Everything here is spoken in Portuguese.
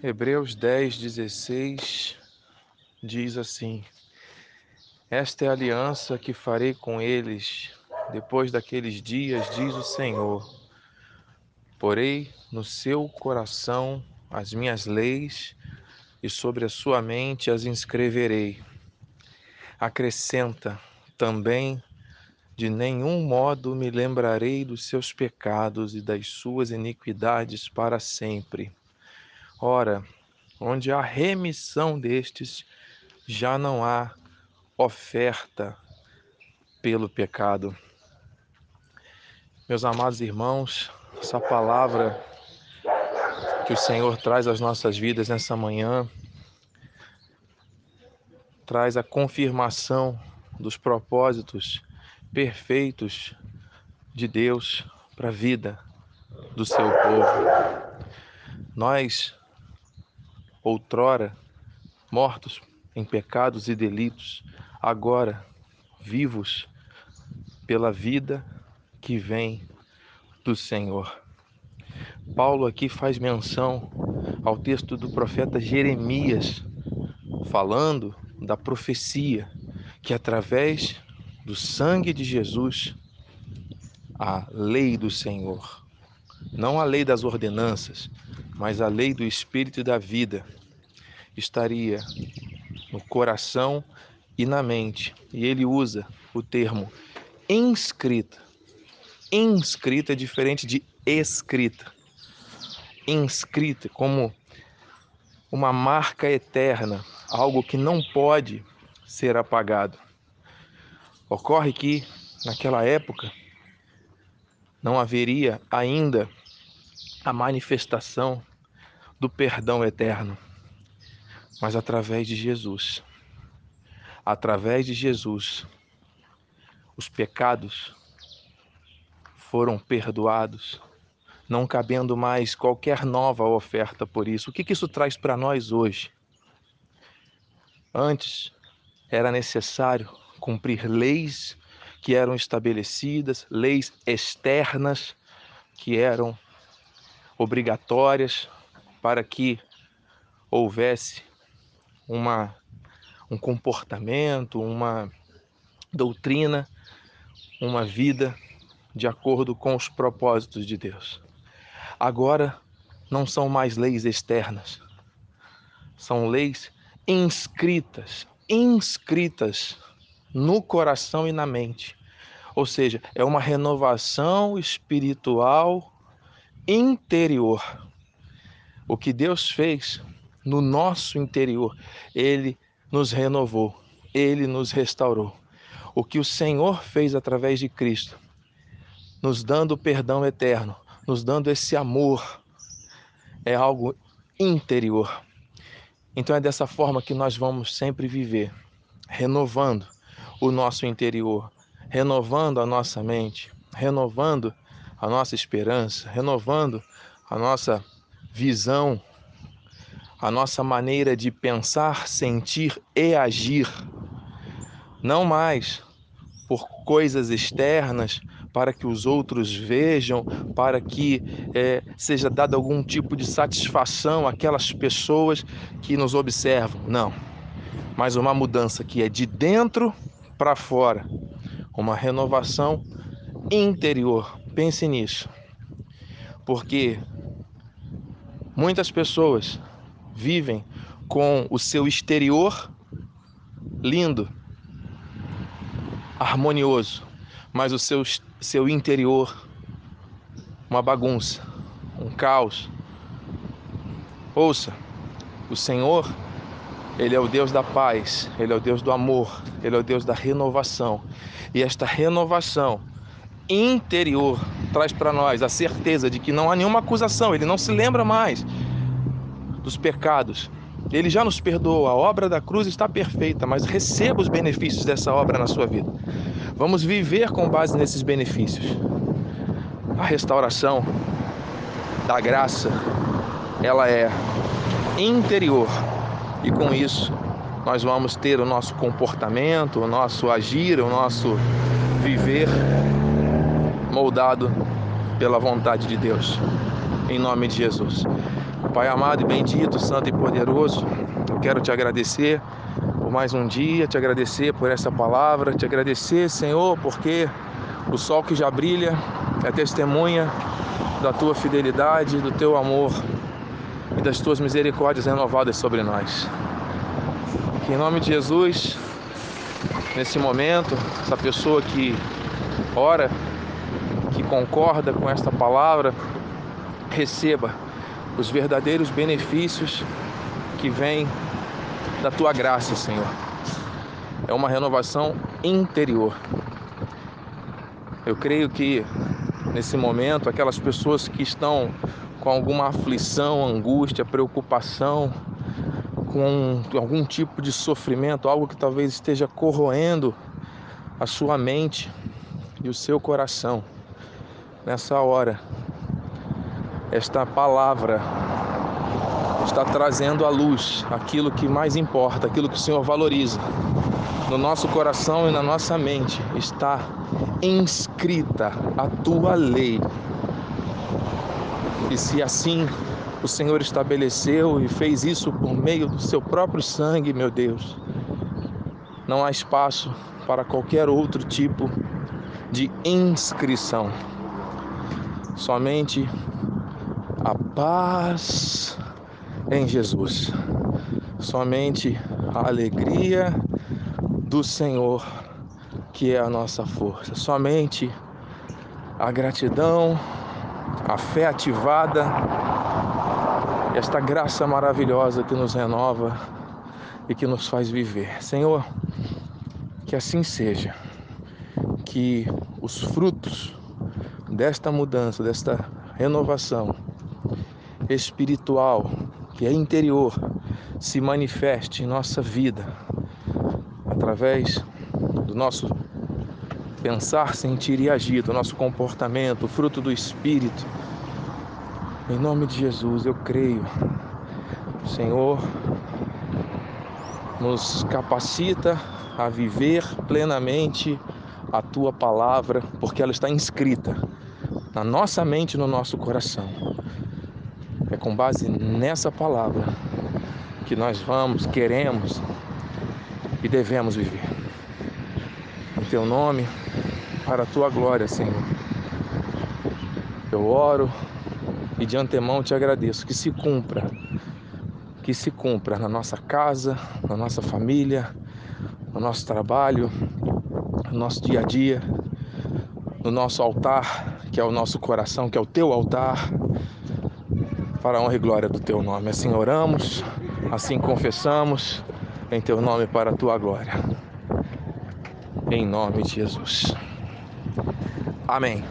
Hebreus 10, 16 diz assim: Esta é a aliança que farei com eles depois daqueles dias, diz o Senhor. Porei no seu coração as minhas leis e sobre a sua mente as inscreverei. Acrescenta também: De nenhum modo me lembrarei dos seus pecados e das suas iniquidades para sempre. Ora, onde há remissão destes, já não há oferta pelo pecado. Meus amados irmãos, essa palavra que o Senhor traz às nossas vidas nessa manhã traz a confirmação dos propósitos perfeitos de Deus para a vida do seu povo. Nós outrora mortos em pecados e delitos, agora vivos pela vida que vem do Senhor. Paulo aqui faz menção ao texto do profeta Jeremias, falando da profecia que através do sangue de Jesus, a lei do Senhor, não a lei das ordenanças, mas a lei do Espírito da vida, estaria no coração e na mente. E ele usa o termo inscrita. Inscrita é diferente de escrita. Inscrita como uma marca eterna, algo que não pode ser apagado. Ocorre que, naquela época, não haveria ainda a manifestação do perdão eterno mas através de Jesus. Através de Jesus, os pecados foram perdoados, não cabendo mais qualquer nova oferta por isso. O que, isso traz para nós hoje? Antes era necessário cumprir leis que eram estabelecidas, leis externas que eram obrigatórias para que houvesse uma, um comportamento, uma doutrina, uma vida de acordo com os propósitos de Deus. Agora não são mais leis externas, são leis inscritas, inscritas no coração e na mente. Ou seja, é uma renovação espiritual interior. O que Deus fez no nosso interior. Ele nos renovou, ele nos restaurou. O que o Senhor fez através de Cristo, nos dando perdão eterno, nos dando esse amor, é algo interior. Então é dessa forma que nós vamos sempre viver, renovando o nosso interior, renovando a nossa mente, renovando a nossa esperança, renovando a nossa visão a nossa maneira de pensar, sentir e agir, não mais por coisas externas, para que os outros vejam, para que é, seja dado algum tipo de satisfação àquelas pessoas que nos observam. Não, mas uma mudança que é de dentro para fora, uma renovação interior. Pense nisso, porque muitas pessoas vivem com o seu exterior lindo, harmonioso, mas o seu, seu interior uma bagunça, um caos. Ouça, o Senhor, Ele é o Deus da paz, Ele é o Deus do amor, Ele é o Deus da renovação. E esta renovação interior traz para nós a certeza de que não há nenhuma acusação, Ele não se lembra mais dos pecados. Ele já nos perdoou, a obra da cruz está perfeita, mas receba os benefícios dessa obra na sua vida. Vamos viver com base nesses benefícios. A restauração da graça, ela é interior e com isso nós vamos ter o nosso comportamento, o nosso agir, o nosso viver moldado pela vontade de Deus. Em nome de Jesus. Pai amado e bendito, santo e poderoso, eu quero te agradecer por mais um dia, te agradecer por essa palavra, te agradecer, Senhor, porque o sol que já brilha é testemunha da tua fidelidade, do teu amor e das tuas misericórdias renovadas sobre nós. Que em nome de Jesus, nesse momento, essa pessoa que ora, que concorda com esta palavra, receba os verdadeiros benefícios que vêm da tua graça, Senhor. É uma renovação interior. Eu creio que nesse momento, aquelas pessoas que estão com alguma aflição, angústia, preocupação, com algum tipo de sofrimento, algo que talvez esteja corroendo a sua mente e o seu coração. Nessa hora, esta palavra está trazendo à luz aquilo que mais importa, aquilo que o Senhor valoriza. No nosso coração e na nossa mente está inscrita a tua lei. E se assim o Senhor estabeleceu e fez isso por meio do seu próprio sangue, meu Deus, não há espaço para qualquer outro tipo de inscrição. Somente a paz em Jesus. Somente a alegria do Senhor, que é a nossa força. Somente a gratidão, a fé ativada, esta graça maravilhosa que nos renova e que nos faz viver. Senhor, que assim seja. Que os frutos desta mudança, desta renovação espiritual, que é interior, se manifeste em nossa vida através do nosso pensar, sentir e agir, do nosso comportamento, fruto do Espírito. Em nome de Jesus, eu creio. Senhor, nos capacita a viver plenamente a tua palavra, porque ela está inscrita na nossa mente e no nosso coração. É com base nessa palavra que nós vamos, queremos e devemos viver. Em teu nome, para a tua glória, Senhor. Eu oro e de antemão te agradeço que se cumpra, que se cumpra na nossa casa, na nossa família, no nosso trabalho, no nosso dia a dia, no nosso altar, que é o nosso coração, que é o teu altar, para a honra e glória do teu nome. Assim oramos, assim confessamos, em teu nome para a tua glória. Em nome de Jesus. Amém.